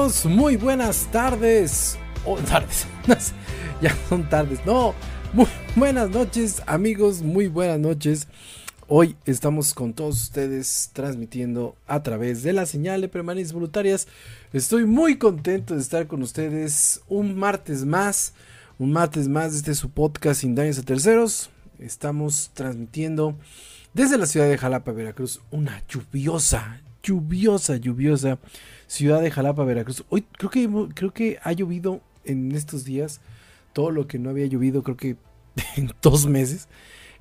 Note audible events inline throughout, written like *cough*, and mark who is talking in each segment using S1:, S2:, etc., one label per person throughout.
S1: Muy buenas tardes. O tardes. *laughs* ya son tardes. No, muy buenas noches, amigos. Muy buenas noches. Hoy estamos con todos ustedes transmitiendo a través de la señal de permanencias voluntarias. Estoy muy contento de estar con ustedes un martes más. Un martes más de este su podcast Sin Daños a Terceros. Estamos transmitiendo desde la ciudad de Jalapa, Veracruz. Una lluviosa, lluviosa, lluviosa ciudad de Jalapa, Veracruz. Hoy creo que, creo que ha llovido en estos días todo lo que no había llovido, creo que *laughs* en dos meses.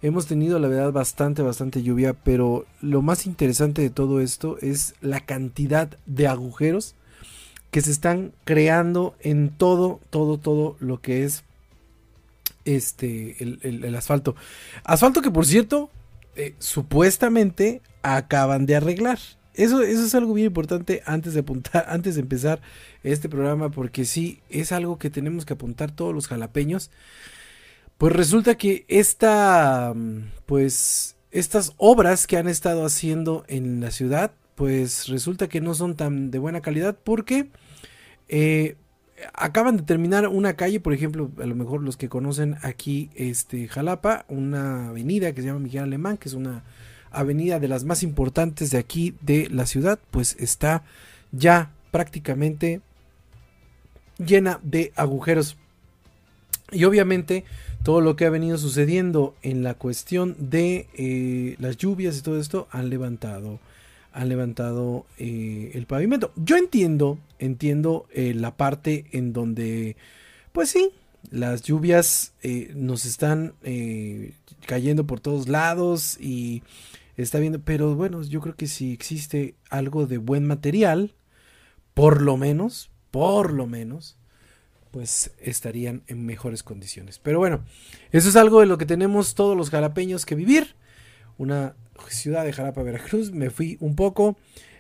S1: Hemos tenido la verdad bastante, bastante lluvia, pero lo más interesante de todo esto es la cantidad de agujeros que se están creando en todo, todo, todo lo que es este, el, asfalto. Asfalto que por cierto, eh, supuestamente acaban de arreglar. Eso, eso es algo bien importante antes de apuntar, *laughs* antes de empezar este programa, porque sí, es algo que tenemos que apuntar todos los jalapeños. Pues resulta que esta, pues, estas obras que han estado haciendo en la ciudad, pues resulta que no son tan de buena calidad porque eh, acaban de terminar una calle, por ejemplo, a lo mejor los que conocen aquí, este, Jalapa, una avenida que se llama Miguel Alemán, que es una avenida de las más importantes de aquí de la ciudad, pues está ya prácticamente llena de agujeros. Y obviamente todo lo que ha venido sucediendo en la cuestión de eh, las lluvias y todo esto han levantado han levantado eh, el pavimento. Yo entiendo, entiendo eh, la parte en donde, pues sí, las lluvias nos están cayendo por todos lados y está viendo, pero bueno, yo creo que si existe algo de buen material, por lo menos, por lo menos, pues estarían en mejores condiciones. Pero bueno, eso es algo de lo que tenemos todos los jalapeños que vivir. Una ciudad de Jalapa, Veracruz. Me fui un poco.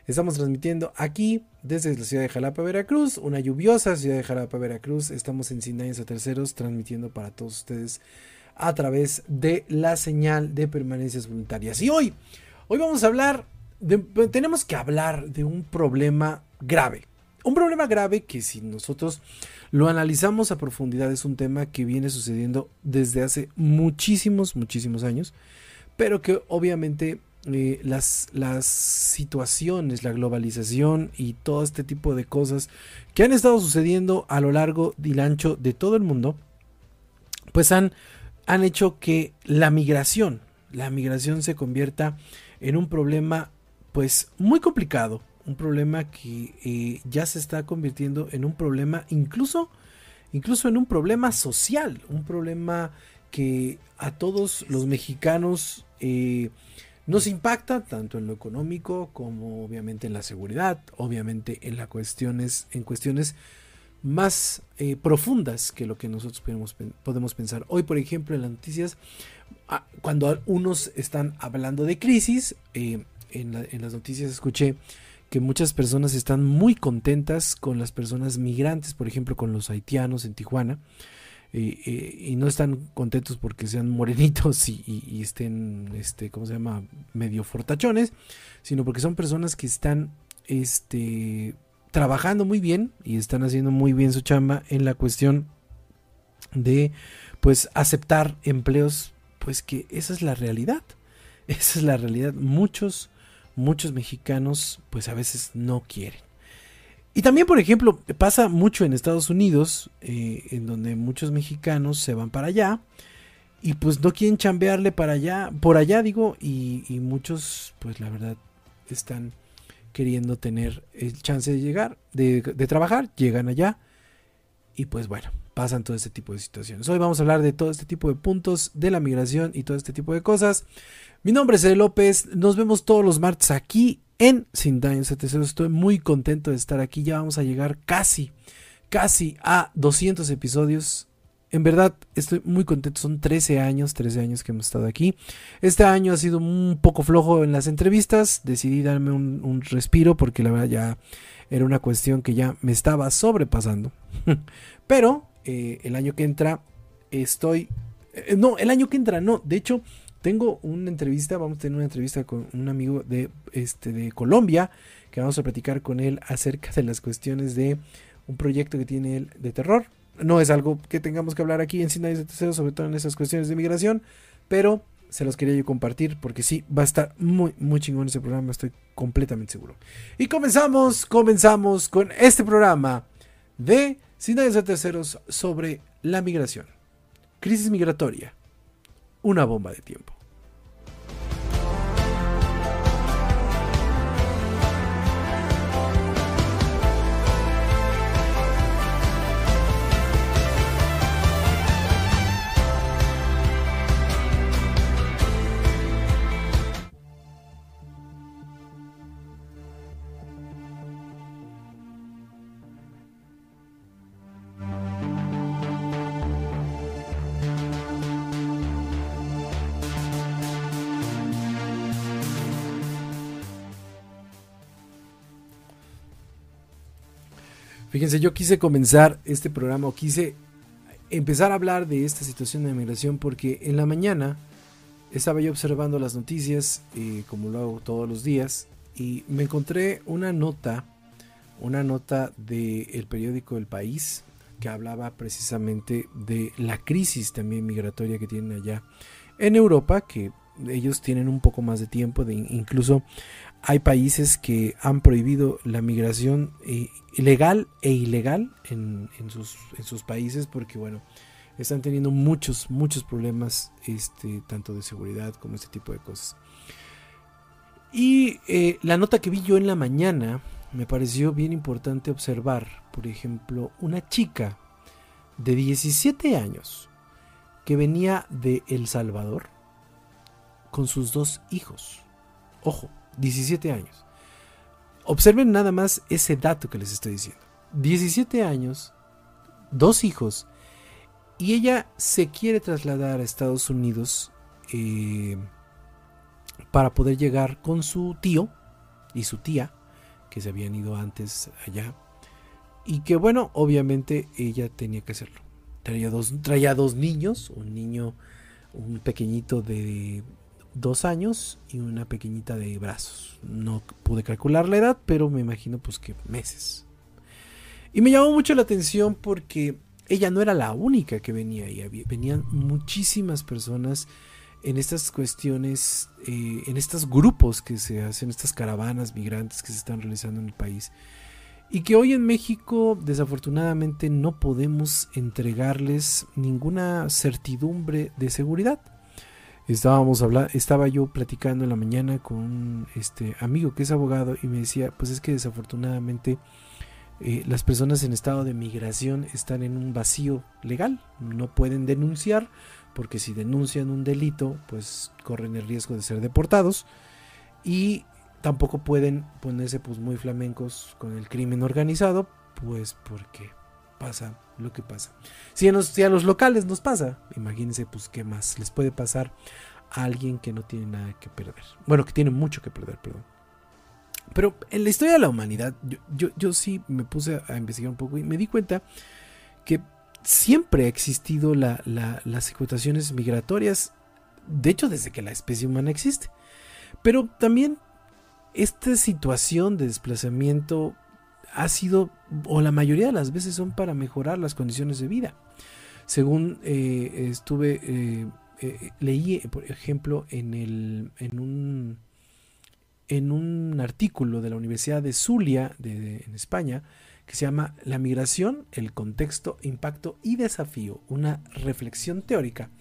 S1: Estamos transmitiendo aquí desde la ciudad de Jalapa, Veracruz. Una lluviosa ciudad de Jalapa, Veracruz. Estamos en Sinaíes a Terceros transmitiendo para todos ustedes a través de la señal de permanencias voluntarias. Y hoy, hoy vamos a hablar, tenemos que hablar de un problema grave. Un problema grave que si nosotros lo analizamos a profundidad es un tema que viene sucediendo desde hace muchísimos, muchísimos años, pero que obviamente eh, las, las situaciones, la globalización y todo este tipo de cosas que han estado sucediendo a lo largo y ancho de todo el mundo, pues han han hecho que la migración, la migración se convierta en un problema pues muy complicado, un problema que eh, ya se está convirtiendo en un problema incluso, incluso en un problema social, un problema que a todos los mexicanos eh, nos impacta tanto en lo económico como obviamente en la seguridad, obviamente en las cuestiones, en cuestiones más eh, profundas que lo que nosotros podemos, pensar. Hoy, por ejemplo, en las noticias, ah, cuando unos están hablando de crisis, eh, en, las noticias escuché que muchas personas están muy contentas con las personas migrantes, por ejemplo, con los haitianos en Tijuana. Y no están contentos porque sean morenitos y, y, estén, este, ¿cómo se llama?, medio fortachones, sino porque son personas que están, este, trabajando muy bien y están haciendo muy bien su chamba en la cuestión de pues aceptar empleos pues que esa es la realidad. Esa es la realidad. Muchos muchos mexicanos pues a veces no quieren y también por ejemplo pasa mucho en Estados Unidos eh, en donde muchos mexicanos se van para allá y pues no quieren chambearle para allá por allá digo y, muchos pues la verdad están queriendo tener el chance de llegar, de, trabajar, llegan allá y pues bueno, pasan todo este tipo de situaciones. Hoy vamos a hablar de todo este tipo de puntos de la migración y todo este tipo de cosas. Mi nombre es Ede López, nos vemos todos los martes aquí en Sin Daños Estoy muy contento de estar aquí, ya vamos a llegar casi, casi a 200 episodios en verdad estoy muy contento. Son 13 años, 13 años que hemos estado aquí. Este año ha sido un poco flojo en las entrevistas. Decidí darme un, respiro porque la verdad ya era una cuestión que ya me estaba sobrepasando. *laughs* Pero eh, el año que entra estoy... Eh, no, el año que entra no. De hecho, tengo una entrevista, vamos a tener una entrevista con un amigo de, este, de Colombia, que vamos a platicar con él acerca de las cuestiones de un proyecto que tiene él de terror. No es algo que tengamos que hablar aquí en Sin de Tercero, sobre todo en esas cuestiones de migración, pero se los quería yo compartir porque sí, va a estar muy, muy chingón ese programa, estoy completamente seguro. Y comenzamos, comenzamos con este programa de Sin de Terceros sobre la migración. Crisis migratoria, una bomba de tiempo. Fíjense, yo quise comenzar este programa o quise empezar a hablar de esta situación de migración porque en la mañana estaba yo observando las noticias, eh, como lo hago todos los días, y me encontré una nota, una nota del periódico El País, que hablaba precisamente de la crisis también migratoria que tienen allá en Europa, que ellos tienen un poco más de tiempo, de incluso hay países que han prohibido la migración eh, legal e ilegal en, sus, países porque, bueno, están teniendo muchos, muchos problemas, este, tanto de seguridad como este tipo de cosas. Y eh, la nota que vi yo en la mañana me pareció bien importante observar, por ejemplo, una chica de 17 años que venía de El Salvador con sus dos hijos. Ojo, 17 años. Observen nada más ese dato que les estoy diciendo. 17 años, dos hijos, y ella se quiere trasladar a Estados Unidos eh, para poder llegar con su tío y su tía, que se habían ido antes allá, y que bueno, obviamente ella tenía que hacerlo. Traía dos, traía dos niños, un niño, un pequeñito de dos años y una pequeñita de brazos. No pude calcular la edad, pero me imagino pues que meses. Y me llamó mucho la atención porque ella no era la única que venía ahí, venían muchísimas personas en estas cuestiones, eh, en estos grupos que se hacen, estas caravanas migrantes que se están realizando en el país. Y que hoy en México desafortunadamente no podemos entregarles ninguna certidumbre de seguridad estábamos hablando, estaba yo platicando en la mañana con un este, amigo que es abogado y me decía, pues es que desafortunadamente eh, las personas en estado de migración están en un vacío legal, no pueden denunciar porque si denuncian un delito, pues corren el riesgo de ser deportados y tampoco pueden ponerse pues muy flamencos con el crimen organizado, pues porque pasa lo que pasa. Si a, los, locales nos pasa, imagínense pues qué más les puede pasar a alguien que no tiene nada que perder. Bueno, que tiene mucho que perder, perdón. Pero en la historia de la humanidad, yo, yo, sí me puse a investigar un poco y me di cuenta que siempre ha existido las explotaciones migratorias, de hecho desde que la especie humana existe. Pero también esta situación de desplazamiento ha sido, o la mayoría de las veces son para mejorar las condiciones de vida. Según eh, estuve, eh, eh, leí, por ejemplo, en, el, en, un, en un artículo de la Universidad de Zulia, de, en España, que se llama La migración, el contexto, impacto y desafío, una reflexión teórica.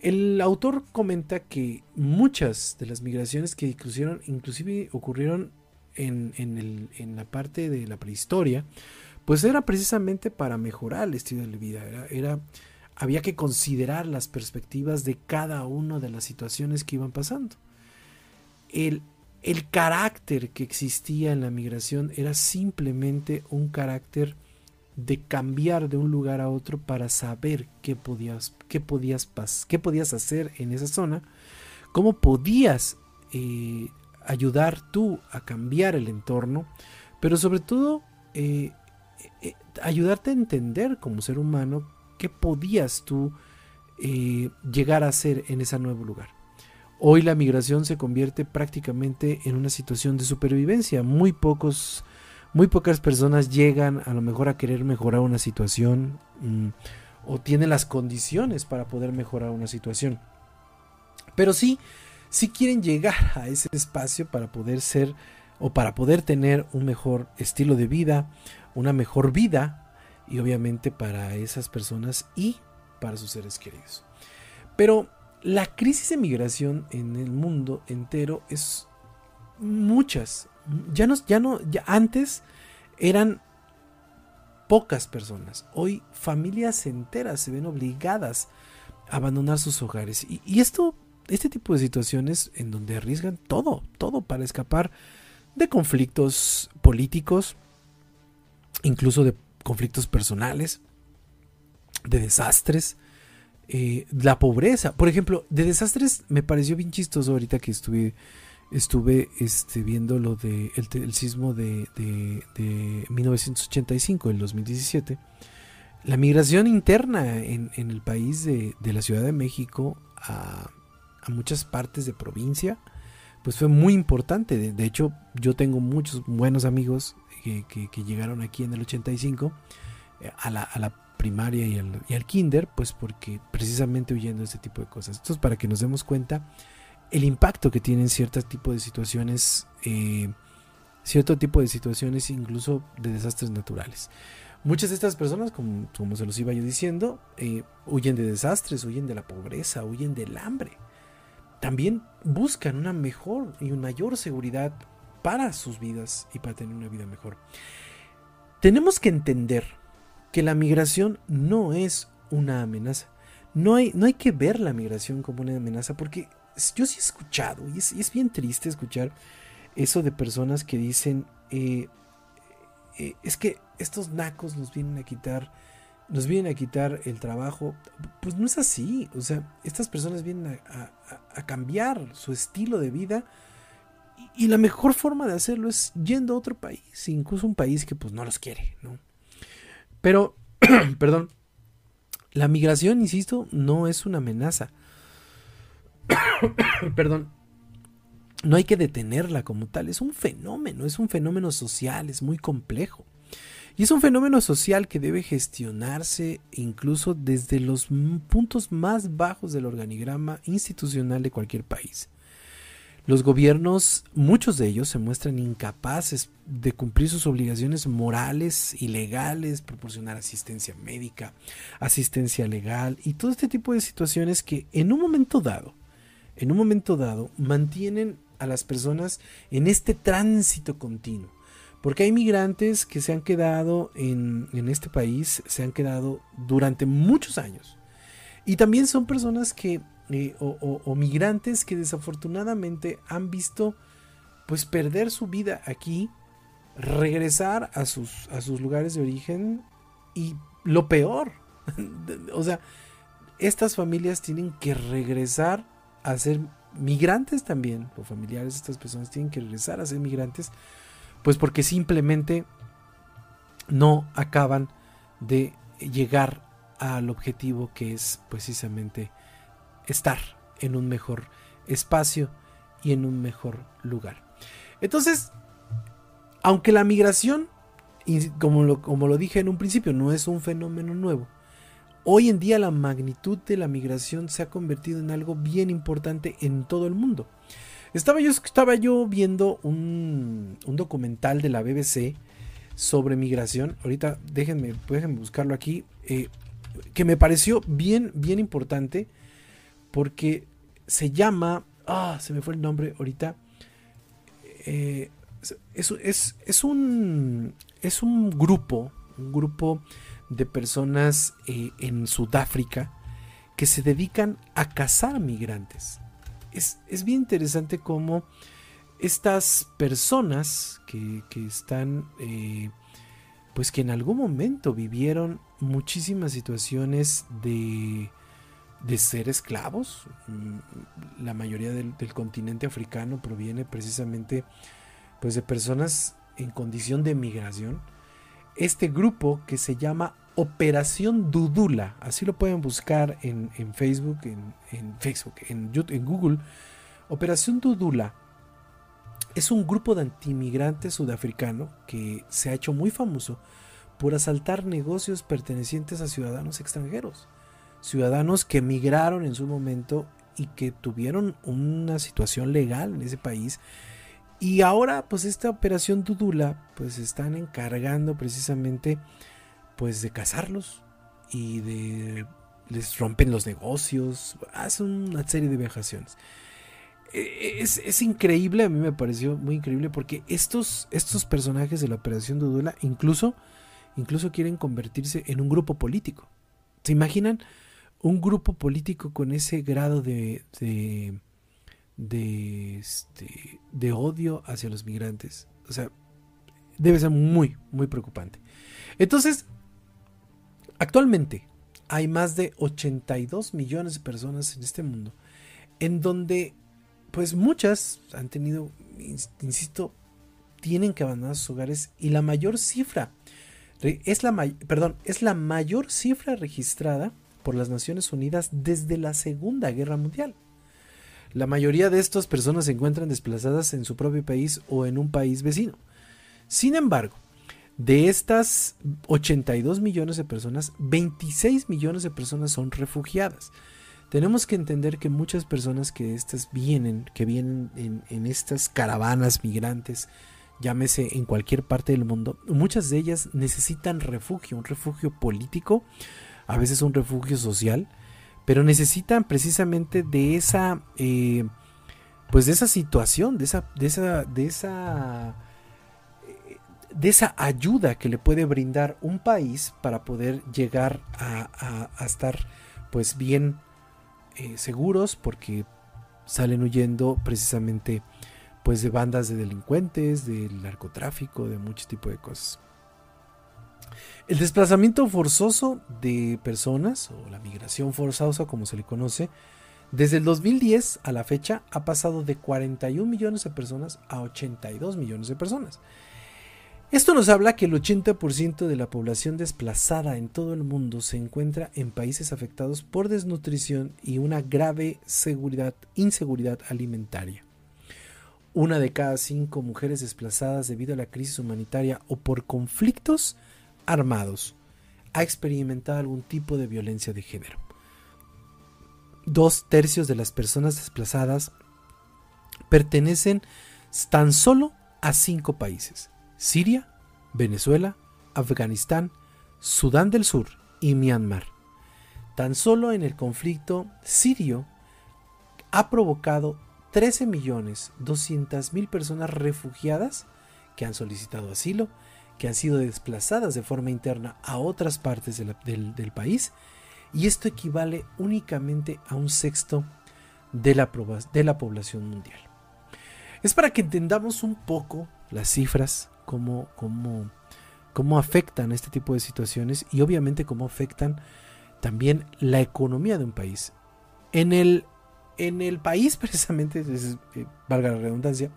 S1: El autor comenta que muchas de las migraciones que inclusive ocurrieron en, la parte de la prehistoria, pues era precisamente para mejorar el estilo de vida. Era, había que considerar las perspectivas de cada una de las situaciones que iban pasando. El, el carácter que existía en la migración era simplemente un carácter de cambiar de un lugar a otro para saber qué podías, qué podías, qué podías hacer en esa zona, cómo podías eh, ayudar tú a cambiar el entorno, pero sobre todo eh, eh, ayudarte a entender como ser humano qué podías tú eh, llegar a hacer en ese nuevo lugar. Hoy la migración se convierte prácticamente en una situación de supervivencia. Muy pocos, muy pocas personas llegan a lo mejor a querer mejorar una situación mm, o tienen las condiciones para poder mejorar una situación. Pero sí, sí quieren llegar a ese espacio para poder ser o para poder tener un mejor estilo de vida, una mejor vida y obviamente para esas personas y para sus seres queridos. Pero la crisis de migración en el mundo entero es muchas. Ya no, ya no, ya antes eran pocas personas. Hoy familias enteras se ven obligadas a abandonar sus hogares. Y, y, esto, este tipo de situaciones en donde arriesgan todo, todo para escapar de conflictos políticos, incluso de conflictos personales, de desastres, eh, la pobreza. Por ejemplo, de desastres me pareció bien chistoso ahorita que estuve estuve este, viendo lo de sismo de, de, 1985, el 2017. La migración interna en, el país de, la Ciudad de México a, muchas partes de provincia, pues fue muy importante. De, hecho, yo tengo muchos buenos amigos que, llegaron aquí en el 85 eh, a la, a la primaria y al, kinder, pues porque precisamente huyendo de este tipo de cosas. Esto es para que nos demos cuenta el impacto que tienen ciertos tipos de situaciones, eh, cierto tipo de situaciones incluso de desastres naturales. Muchas de estas personas, como, como se los iba yo diciendo, eh, huyen de desastres, huyen de la pobreza, huyen del hambre. También buscan una mejor y una mayor seguridad para sus vidas y para tener una vida mejor. Tenemos que entender que la migración no es una amenaza. No hay, no hay que ver la migración como una amenaza porque yo sí he escuchado y es, bien triste escuchar eso de personas que dicen eh, eh, es que estos nacos nos vienen a quitar nos vienen a quitar el trabajo pues no es así o sea estas personas vienen a, cambiar su estilo de vida y, y, la mejor forma de hacerlo es yendo a otro país incluso un país que pues no los quiere no pero, *clears throat* perdón, la migración, insisto, no es una amenaza. *clears throat* perdón. No hay que detenerla como tal, es un fenómeno, es un fenómeno social, es muy complejo. Y es un fenómeno social que debe gestionarse incluso desde los puntos más bajos del organigrama institucional de cualquier país. Los gobiernos, muchos de ellos, se muestran incapaces de cumplir sus obligaciones morales y legales, proporcionar asistencia médica, asistencia legal y todo este tipo de situaciones que en un momento dado, en un momento dado, mantienen a las personas en este tránsito continuo. Porque hay migrantes que se han quedado en, en este país, se han quedado durante muchos años. Y también son personas que eh, o, migrantes que desafortunadamente han visto pues perder su vida aquí, regresar a sus, a sus lugares de origen y lo peor, *laughs* o sea, estas familias tienen que regresar a ser migrantes también, los familiares de estas personas tienen que regresar a ser migrantes, pues porque simplemente no acaban de llegar al objetivo que es precisamente estar en un mejor espacio y en un mejor lugar. Entonces, aunque la migración, como lo, como lo dije en un principio, no es un fenómeno nuevo, hoy en día la magnitud de la migración se ha convertido en algo bien importante en todo el mundo. Estaba yo, estaba yo viendo un, documental de la BBC sobre migración. Ahorita déjenme, déjenme buscarlo aquí. Eh, que me pareció bien, bien importante porque se llama, ah, se me fue el nombre ahorita, eh, es, un, es un grupo, un grupo de personas eh, en Sudáfrica que se dedican a cazar migrantes. Es, bien interesante cómo estas personas que, están, eh, pues que en algún momento vivieron muchísimas situaciones de de ser esclavos. Mm, la mayoría del, continente africano proviene precisamente pues, de personas en condición de migración. Este grupo que se llama Operación Dudula, así lo pueden buscar en, Facebook, en, Facebook, en, YouTube, en Google, Operación Dudula es un grupo de antimigrantes sudafricano que se ha hecho muy famoso por asaltar negocios pertenecientes a ciudadanos extranjeros, ciudadanos que emigraron en su momento y que tuvieron una situación legal en ese país. Y ahora, pues esta operación Dudula, pues están encargando precisamente, pues de cazarlos y de les rompen los negocios, hacen una serie de vejaciones. E, es, es, increíble, a mí me pareció muy increíble porque estos, estos personajes de la Operación Dudula incluso, incluso quieren convertirse en un grupo político. ¿Se imaginan? un grupo político con ese grado de, de, de, este, de odio hacia los migrantes. O sea, debe ser muy, muy preocupante. Entonces, actualmente hay más de 82 millones de personas en este mundo, en donde, pues muchas han tenido, insisto, tienen que abandonar sus hogares y la mayor cifra, es la, perdón, es la mayor cifra registrada por las Naciones Unidas desde la Segunda Guerra Mundial. La mayoría de estas personas se encuentran desplazadas en su propio país o en un país vecino. Sin embargo, de estas 82 millones de personas, 26 millones de personas son refugiadas. Tenemos que entender que muchas personas que estas vienen, que vienen en, estas caravanas migrantes, llámese en cualquier parte del mundo, muchas de ellas necesitan refugio, un refugio político, a veces un refugio social, pero necesitan precisamente de esa, eh, pues de esa situación, de esa, de esa, de esa, de esa ayuda que le puede brindar un país para poder llegar a, estar, pues bien eh, seguros, porque salen huyendo precisamente, pues de bandas de delincuentes, del narcotráfico, de mucho tipo de cosas. El desplazamiento forzoso de personas, o la migración forzosa como se le conoce, desde el 2010 a la fecha ha pasado de 41 millones de personas a 82 millones de personas. Esto nos habla que el 80% de la población desplazada en todo el mundo se encuentra en países afectados por desnutrición y una grave seguridad, inseguridad alimentaria. Una de cada cinco mujeres desplazadas debido a la crisis humanitaria o por conflictos armados ha experimentado algún tipo de violencia de género. Dos tercios de las personas desplazadas pertenecen tan solo a cinco países. Siria, Venezuela, Afganistán, Sudán del Sur y Myanmar. Tan solo en el conflicto sirio ha provocado 13.200.000 personas refugiadas que han solicitado asilo que han sido desplazadas de forma interna a otras partes del, país y esto equivale únicamente a un sexto de la, de la población mundial. Es para que entendamos un poco las cifras, cómo, cómo, cómo afectan este tipo de situaciones y obviamente cómo afectan también la economía de un país. En el, en el país, *laughs* precisamente, eh, valga la redundancia,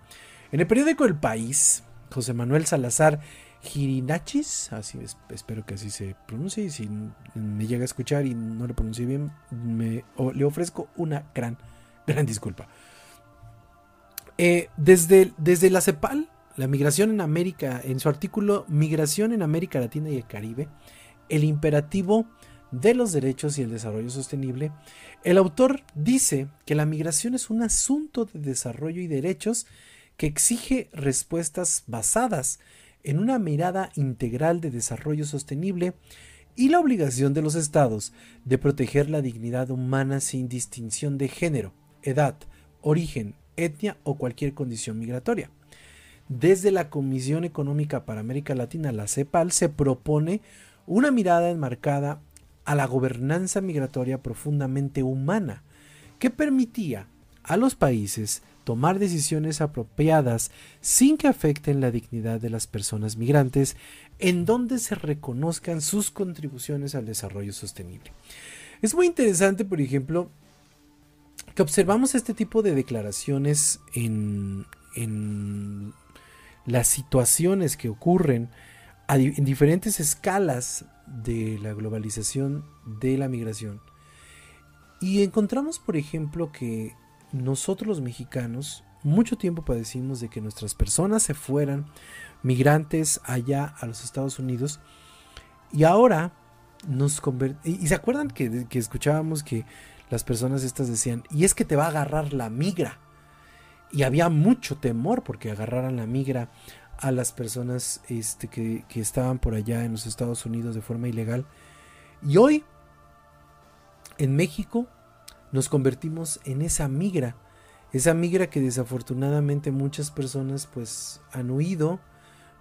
S1: en el periódico El País, José Manuel Salazar Girinachis, así espero que así se pronuncie. Y si me llega a escuchar y no lo pronuncie bien, me, le ofrezco una gran, gran disculpa. Eh, desde, desde la CEPAL, la migración en América, en su artículo Migración en América Latina y el Caribe, el imperativo de los derechos y el desarrollo sostenible, el autor dice que la migración es un asunto de desarrollo y derechos que exige respuestas basadas en una mirada integral de desarrollo sostenible y la obligación de los estados de proteger la dignidad humana sin distinción de género, edad, origen, etnia o cualquier condición migratoria. Desde la Comisión Económica para América Latina, la CEPAL, se propone una mirada enmarcada a la gobernanza migratoria profundamente humana, que permitía a los países tomar decisiones apropiadas sin que afecten la dignidad de las personas migrantes, en donde se reconozcan sus contribuciones al desarrollo sostenible. Es muy interesante, por ejemplo, que observamos este tipo de declaraciones en, las situaciones que ocurren en diferentes escalas de la globalización de la migración. Y encontramos, por ejemplo, que nosotros los mexicanos mucho tiempo padecimos de que nuestras personas se fueran migrantes allá a los Estados Unidos y ahora nos convertimos... Y, se acuerdan que, que escuchábamos que las personas estas decían, y es que te va a agarrar la migra. Y había mucho temor porque agarraran la migra a las personas este, que, que, estaban por allá en los Estados Unidos de forma ilegal. Y hoy, en México, nos convertimos en esa migra. Esa migra que desafortunadamente muchas personas pues han huido.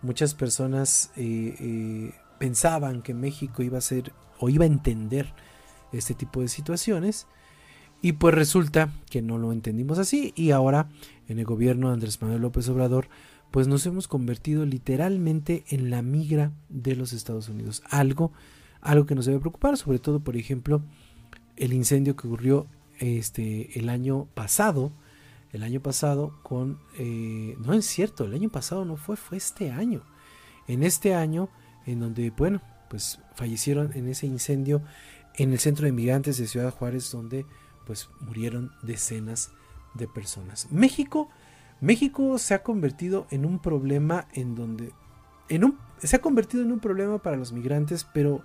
S1: Muchas personas eh, eh, pensaban que México iba a ser o iba a entender este tipo de situaciones. Y pues resulta que no lo entendimos así y ahora en el gobierno de Andrés Manuel López Obrador pues nos hemos convertido literalmente en la migra de los Estados Unidos. Algo, algo que nos debe preocupar, sobre todo por ejemplo el incendio que ocurrió este, el año pasado. El año pasado con... Eh, no es cierto, el año pasado no fue, fue este año. En este año en donde, bueno, pues fallecieron en ese incendio en el centro de migrantes de Ciudad Juárez, donde pues murieron decenas de personas. México, México se ha convertido en un problema en donde, en un, se ha convertido en un problema para los migrantes, pero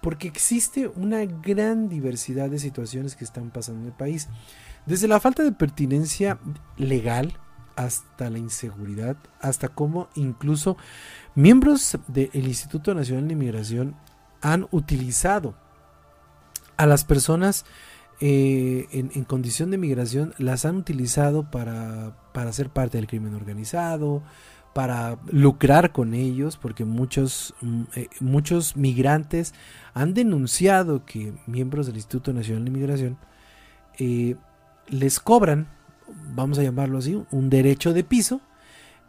S1: porque existe una gran diversidad de situaciones que están pasando en el país. Desde la falta de pertinencia legal hasta la inseguridad, hasta cómo incluso miembros del Instituto Nacional de Inmigración han utilizado a las personas eh, en, condición de migración, las han utilizado para, para ser parte del crimen organizado, para lucrar con ellos, porque muchos, mm, eh, muchos migrantes han denunciado que miembros del Instituto Nacional de Inmigración eh, les cobran, vamos a llamarlo así, un derecho de piso,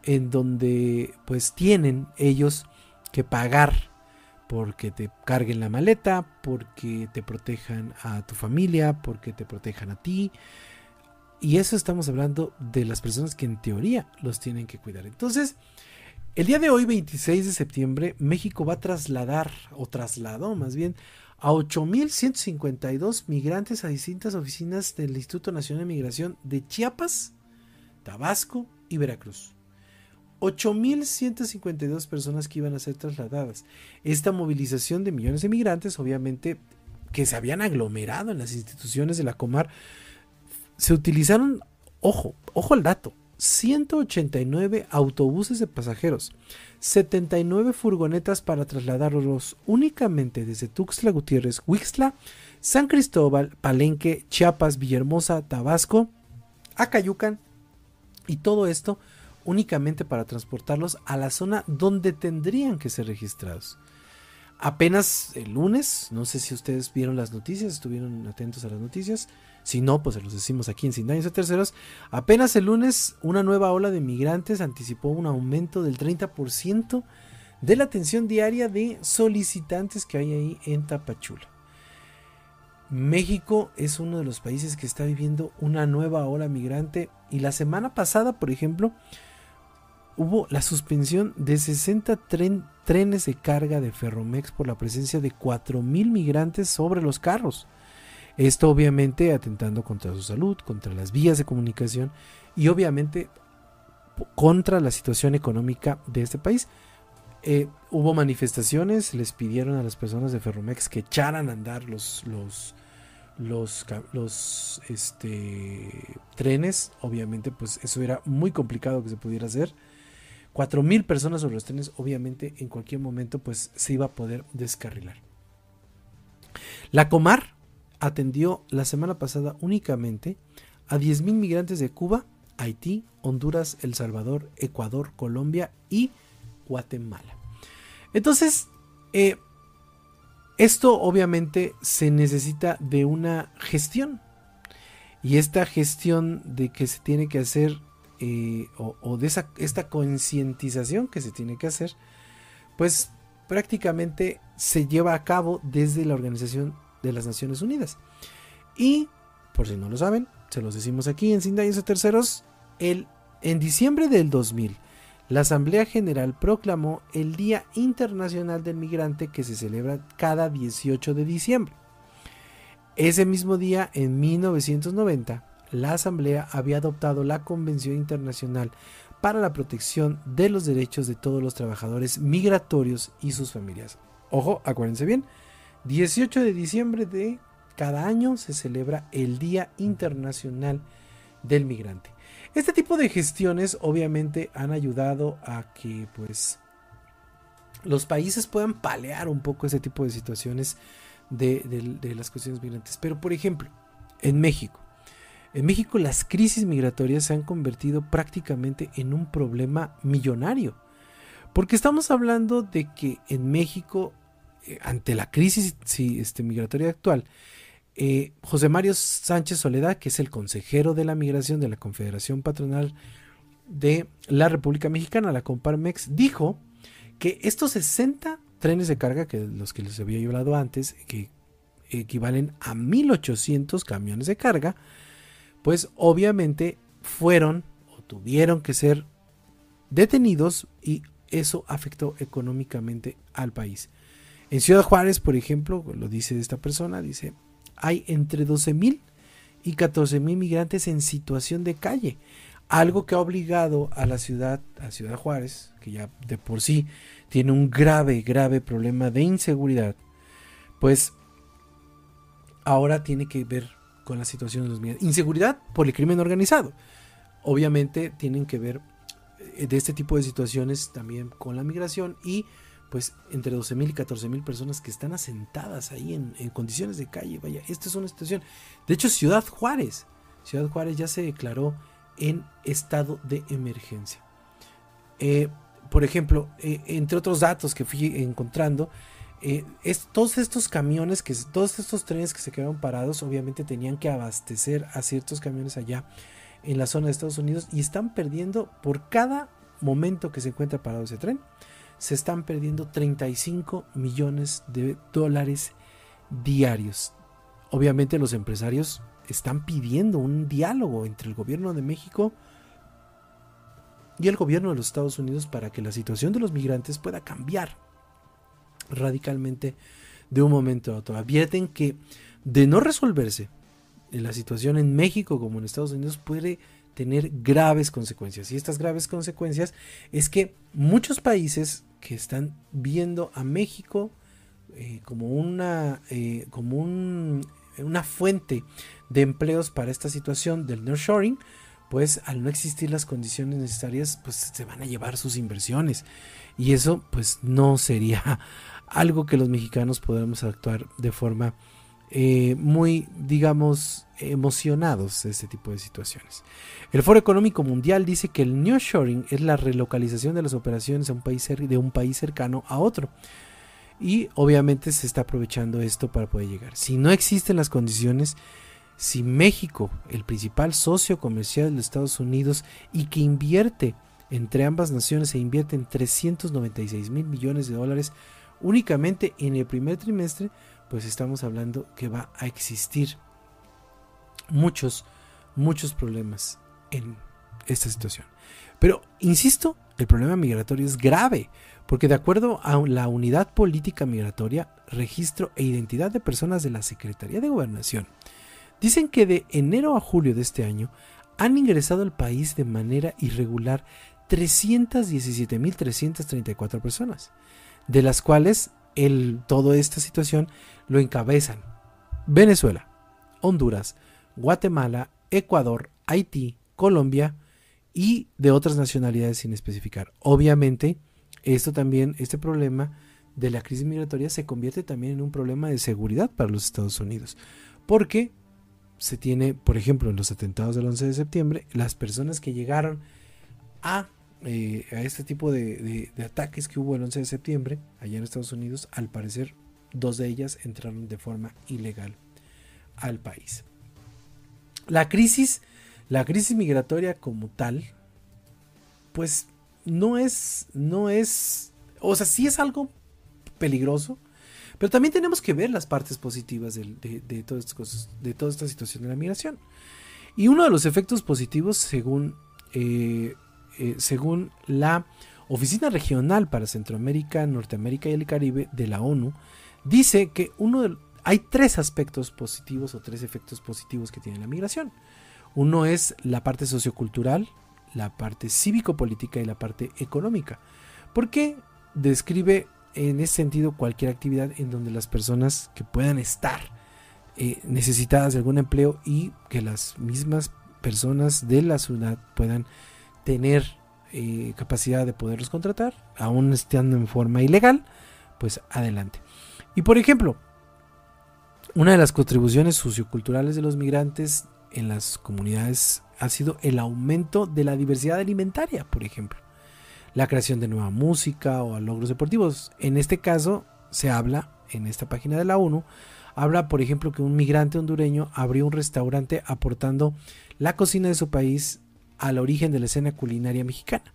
S1: en donde pues tienen ellos que pagar porque te carguen la maleta, porque te protejan a tu familia, porque te protejan a ti. Y eso estamos hablando de las personas que en teoría los tienen que cuidar. Entonces, el día de hoy, 26 de septiembre, México va a trasladar, o trasladó más bien, a 8.152 migrantes a distintas oficinas del Instituto Nacional de Migración de Chiapas, Tabasco y Veracruz. 8.152 personas que iban a ser trasladadas. Esta movilización de millones de migrantes, obviamente, que se habían aglomerado en las instituciones de la Comar, se utilizaron, ojo, ojo al dato, 189 autobuses de pasajeros, 79 furgonetas para trasladarlos únicamente desde Tuxtla Gutiérrez, Huixtla, San Cristóbal, Palenque, Chiapas, Villahermosa, Tabasco, Acayucan y todo esto únicamente para transportarlos a la zona donde tendrían que ser registrados. Apenas el lunes, no sé si ustedes vieron las noticias, estuvieron atentos a las noticias, si no, pues se los decimos aquí en Sin Daños a Terceros, apenas el lunes una nueva ola de migrantes anticipó un aumento del 30% de la atención diaria de solicitantes que hay ahí en Tapachula. México es uno de los países que está viviendo una nueva ola migrante y la semana pasada, por ejemplo, hubo la suspensión de 60 trenes de carga de Ferromex por la presencia de 4.000 migrantes sobre los carros. Esto obviamente atentando contra su salud, contra las vías de comunicación y obviamente contra la situación económica de este país. Eh, hubo manifestaciones, les pidieron a las personas de Ferromex que echaran a andar los, los, los, los este, trenes. Obviamente, pues eso era muy complicado que se pudiera hacer. 4.000 personas sobre los trenes, obviamente en cualquier momento pues se iba a poder descarrilar. La Comar atendió la semana pasada únicamente a 10.000 migrantes de Cuba, Haití, Honduras, El Salvador, Ecuador, Colombia y Guatemala. Entonces, eh, esto obviamente se necesita de una gestión. Y esta gestión de que se tiene que hacer eh, o, de esa, esta concientización que se tiene que hacer, pues prácticamente se lleva a cabo desde la Organización de las Naciones Unidas. Y, por si no lo saben, se los decimos aquí en Sin Daños a Terceros, el, en diciembre del 2000, la Asamblea General proclamó el Día Internacional del Migrante que se celebra cada 18 de diciembre. Ese mismo día, en 1990, la Asamblea había adoptado la Convención Internacional para la Protección de los Derechos de todos los trabajadores migratorios y sus familias. Ojo, acuérdense bien, 18 de diciembre de cada año se celebra el Día Internacional del Migrante. Este tipo de gestiones obviamente han ayudado a que pues los países puedan palear un poco ese tipo de situaciones de, de las cuestiones migrantes. Pero por ejemplo, en México, en México las crisis migratorias se han convertido prácticamente en un problema millonario. Porque estamos hablando de que en México, eh, ante la crisis este, migratoria actual, eh, José Mario Sánchez Soledad, que es el consejero de la migración de la Confederación Patronal de la República Mexicana, la Comparmex, dijo que estos 60 trenes de carga, que los que les había hablado antes, que equivalen a 1800 camiones de carga, pues obviamente fueron o tuvieron que ser detenidos y eso afectó económicamente al país. En Ciudad Juárez, por ejemplo, lo dice esta persona, dice, hay entre 12.000 y 14.000 migrantes en situación de calle. Algo que ha obligado a la ciudad, a Ciudad Juárez, que ya de por sí tiene un grave, grave problema de inseguridad, pues ahora tiene que ver con la situación de los migrantes. Inseguridad por el crimen organizado. Obviamente tienen que ver eh, de este tipo de situaciones también con la migración y pues entre 12.000 y 14.000 personas que están asentadas ahí en, condiciones de calle. Vaya, esta es una situación. De hecho, Ciudad Juárez, Ciudad Juárez ya se declaró en estado de emergencia. Eh, por ejemplo, eh, entre otros datos que fui encontrando, eh, todos estos camiones, que, todos estos trenes que se quedaron parados, obviamente tenían que abastecer a ciertos camiones allá en la zona de Estados Unidos y están perdiendo por cada momento que se encuentra parado ese tren, se están perdiendo 35 millones de dólares diarios. Obviamente los empresarios están pidiendo un diálogo entre el gobierno de México y el gobierno de los Estados Unidos para que la situación de los migrantes pueda cambiar radicalmente de un momento a otro. Advierten que de no resolverse la situación en México como en Estados Unidos puede tener graves consecuencias. Y estas graves consecuencias es que muchos países que están viendo a México eh, como una eh, como una fuente de empleos para esta situación del nearshoring, pues al no existir las condiciones necesarias, pues se van a llevar sus inversiones. Y eso pues no sería algo que los mexicanos podamos actuar de forma eh, muy, digamos, emocionados de este tipo de situaciones. El Foro Económico Mundial dice que el nearshoring es la relocalización de las operaciones un país, de un país cercano a otro. Y obviamente se está aprovechando esto para poder llegar. Si no existen las condiciones, si México, el principal socio comercial de Estados Unidos y que invierte entre ambas naciones, se invierte en 396 mil millones de dólares únicamente en el primer trimestre, pues estamos hablando que va a existir muchos, muchos problemas en esta situación. Pero, insisto, el problema migratorio es grave, porque de acuerdo a la Unidad Política Migratoria, Registro e Identidad de Personas de la Secretaría de Gobernación, dicen que de enero a julio de este año han ingresado al país de manera irregular 317.334 personas, de las cuales el, toda esta situación lo encabezan Venezuela, Honduras, Guatemala, Ecuador, Haití, Colombia y de otras nacionalidades sin especificar. Obviamente, esto también, este problema de la crisis migratoria se convierte también en un problema de seguridad para los Estados Unidos, porque se tiene, por ejemplo, en los atentados del 11 de septiembre, las personas que llegaron a eh, a este tipo de, ataques que hubo el 11 de septiembre allá en Estados Unidos, al parecer dos de ellas entraron de forma ilegal al país. La crisis, la crisis migratoria como tal, pues no es, no es, o sea, sí es algo peligroso, pero también tenemos que ver las partes positivas de, todas estas cosas, de toda esta situación de la migración. Y uno de los efectos positivos, según eh, eh, según la Oficina Regional para Centroamérica, Norteamérica y el Caribe de la ONU, dice que uno hay tres aspectos positivos o tres efectos positivos que tiene la migración. Uno es la parte sociocultural, la parte cívico-política y la parte económica. Porque describe en ese sentido cualquier actividad en donde las personas que puedan estar eh, necesitadas de algún empleo y que las mismas personas de la ciudad puedan tener eh, capacidad de poderlos contratar, aún estando en forma ilegal, pues adelante. Y por ejemplo, una de las contribuciones socioculturales de los migrantes en las comunidades ha sido el aumento de la diversidad alimentaria, por ejemplo, la creación de nueva música o logros deportivos. En este caso se habla, en esta página de la ONU, habla por ejemplo que un migrante hondureño abrió un restaurante aportando la cocina de su país al origen de la escena culinaria mexicana.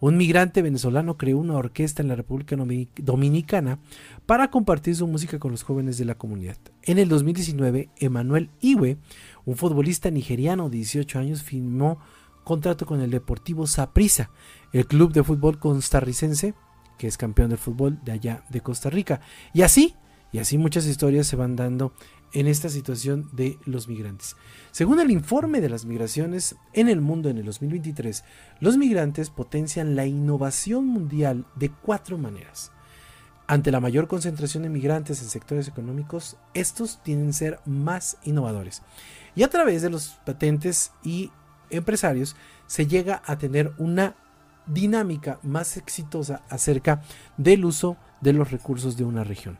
S1: Un migrante venezolano creó una orquesta en la República Dominicana para compartir su música con los jóvenes de la comunidad. En el 2019, Emanuel Iwe, un futbolista nigeriano de 18 años, firmó contrato con el Deportivo Saprissa, el club de fútbol costarricense, que es campeón del fútbol de allá de Costa Rica. Y así, y así muchas historias se van dando en esta situación de los migrantes. Según el informe de las migraciones en el mundo en el 2023, los migrantes potencian la innovación mundial de cuatro maneras. Ante la mayor concentración de migrantes en sectores económicos, estos tienen que ser más innovadores. Y a través de los patentes y empresarios se llega a tener una dinámica más exitosa acerca del uso de los recursos de una región.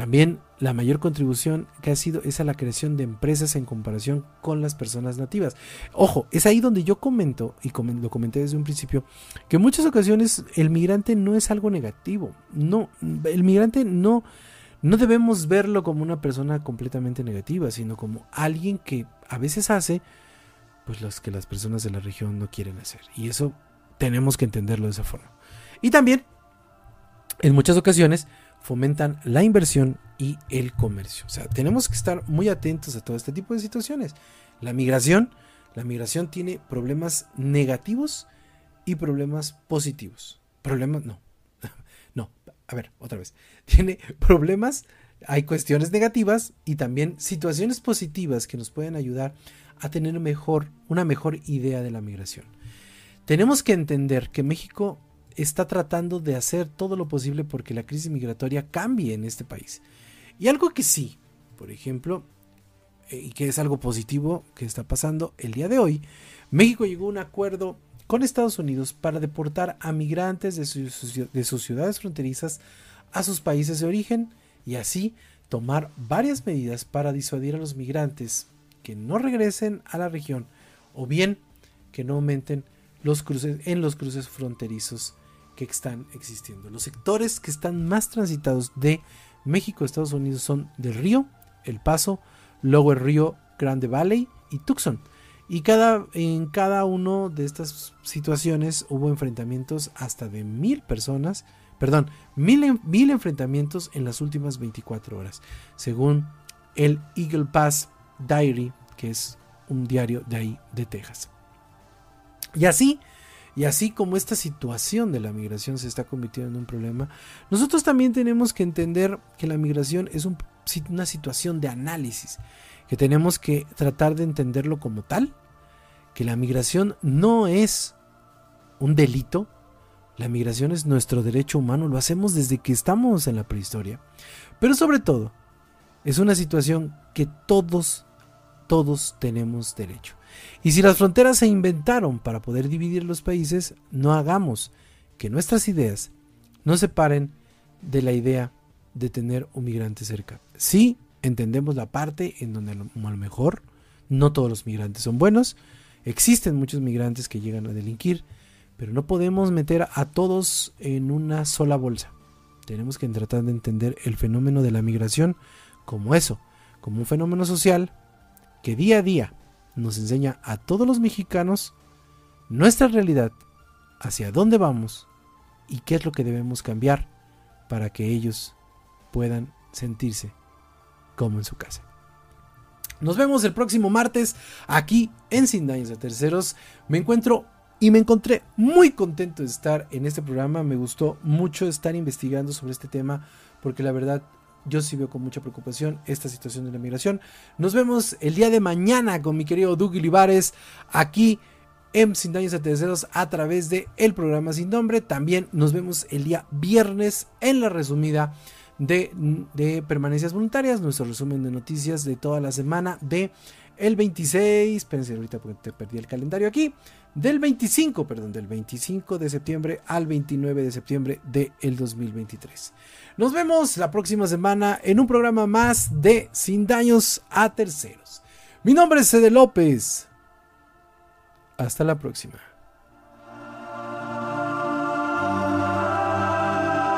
S1: También la mayor contribución que ha sido es a la creación de empresas en comparación con las personas nativas. Ojo, es ahí donde yo comento, y lo comenté desde un principio, que en muchas ocasiones el migrante no es algo negativo. No, el migrante no, no debemos verlo como una persona completamente negativa, sino como alguien que a veces hace pues los que las personas de la región no quieren hacer. Y eso tenemos que entenderlo de esa forma. Y también, en muchas ocasiones, fomentan la inversión y el comercio. O sea, tenemos que estar muy atentos a todo este tipo de situaciones. La migración, la migración tiene problemas negativos y problemas positivos. Problemas, no, *laughs* no, a ver, otra vez. Tiene problemas, hay cuestiones negativas y también situaciones positivas que nos pueden ayudar a tener mejor, una mejor idea de la migración. Tenemos que entender que México está tratando de hacer todo lo posible porque la crisis migratoria cambie en este país. Y algo que sí, por ejemplo, eh, y que es algo positivo que está pasando el día de hoy, México llegó a un acuerdo con Estados Unidos para deportar a migrantes de sus, ciudades fronterizas a sus países de origen y así tomar varias medidas para disuadir a los migrantes que no regresen a la región o bien que no aumenten los cruces en los cruces fronterizos que están existiendo. Los sectores que están más transitados de México Estados Unidos son del Río, El Paso, el Río Grande Valley y Tucson. Y cada, en cada una de estas situaciones hubo enfrentamientos hasta de mil personas, perdón, mil, mil enfrentamientos en las últimas 24 horas, según el Eagle Pass Diary, que es un diario de ahí, de Texas. Y así, y así como esta situación de la migración se está convirtiendo en un problema, nosotros también tenemos que entender que la migración es una situación de análisis, que tenemos que tratar de entenderlo como tal, que la migración no es un delito, la migración es nuestro derecho humano, lo hacemos desde que estamos en la prehistoria, pero sobre todo es una situación que todos, todos tenemos derecho. Y si las fronteras se inventaron para poder dividir los países, no hagamos que nuestras ideas no se paren de la idea de tener un migrante cerca. Sí, entendemos la parte en donde a lo, mejor no todos los migrantes son buenos, existen muchos migrantes que llegan a delinquir, pero no podemos meter a todos en una sola bolsa. Tenemos que tratar de entender el fenómeno de la migración como eso, como un fenómeno social que día a día nos enseña a todos los mexicanos nuestra realidad, hacia dónde vamos y qué es lo que debemos cambiar para que ellos puedan sentirse como en su casa. Nos vemos el próximo martes aquí en Sin Daños de Terceros. Me encuentro y me encontré muy contento de estar en este programa. Me gustó mucho estar investigando sobre este tema porque la verdad yo sí veo con mucha preocupación esta situación de la migración. Nos vemos el día de mañana con mi querido Doug Olivares aquí en Sin Daños a Terceros a través de el programa Sin Nombre. También nos vemos el día viernes en la resumida de, permanencias voluntarias, nuestro resumen de noticias de toda la semana de el 26, espérense ahorita porque te perdí el calendario aquí, del 25, perdón, del 25 de septiembre al 29 de septiembre del el 2023. Nos vemos la próxima semana en un programa más de Sin Daños a Terceros. Mi nombre es Cede López. Hasta la próxima.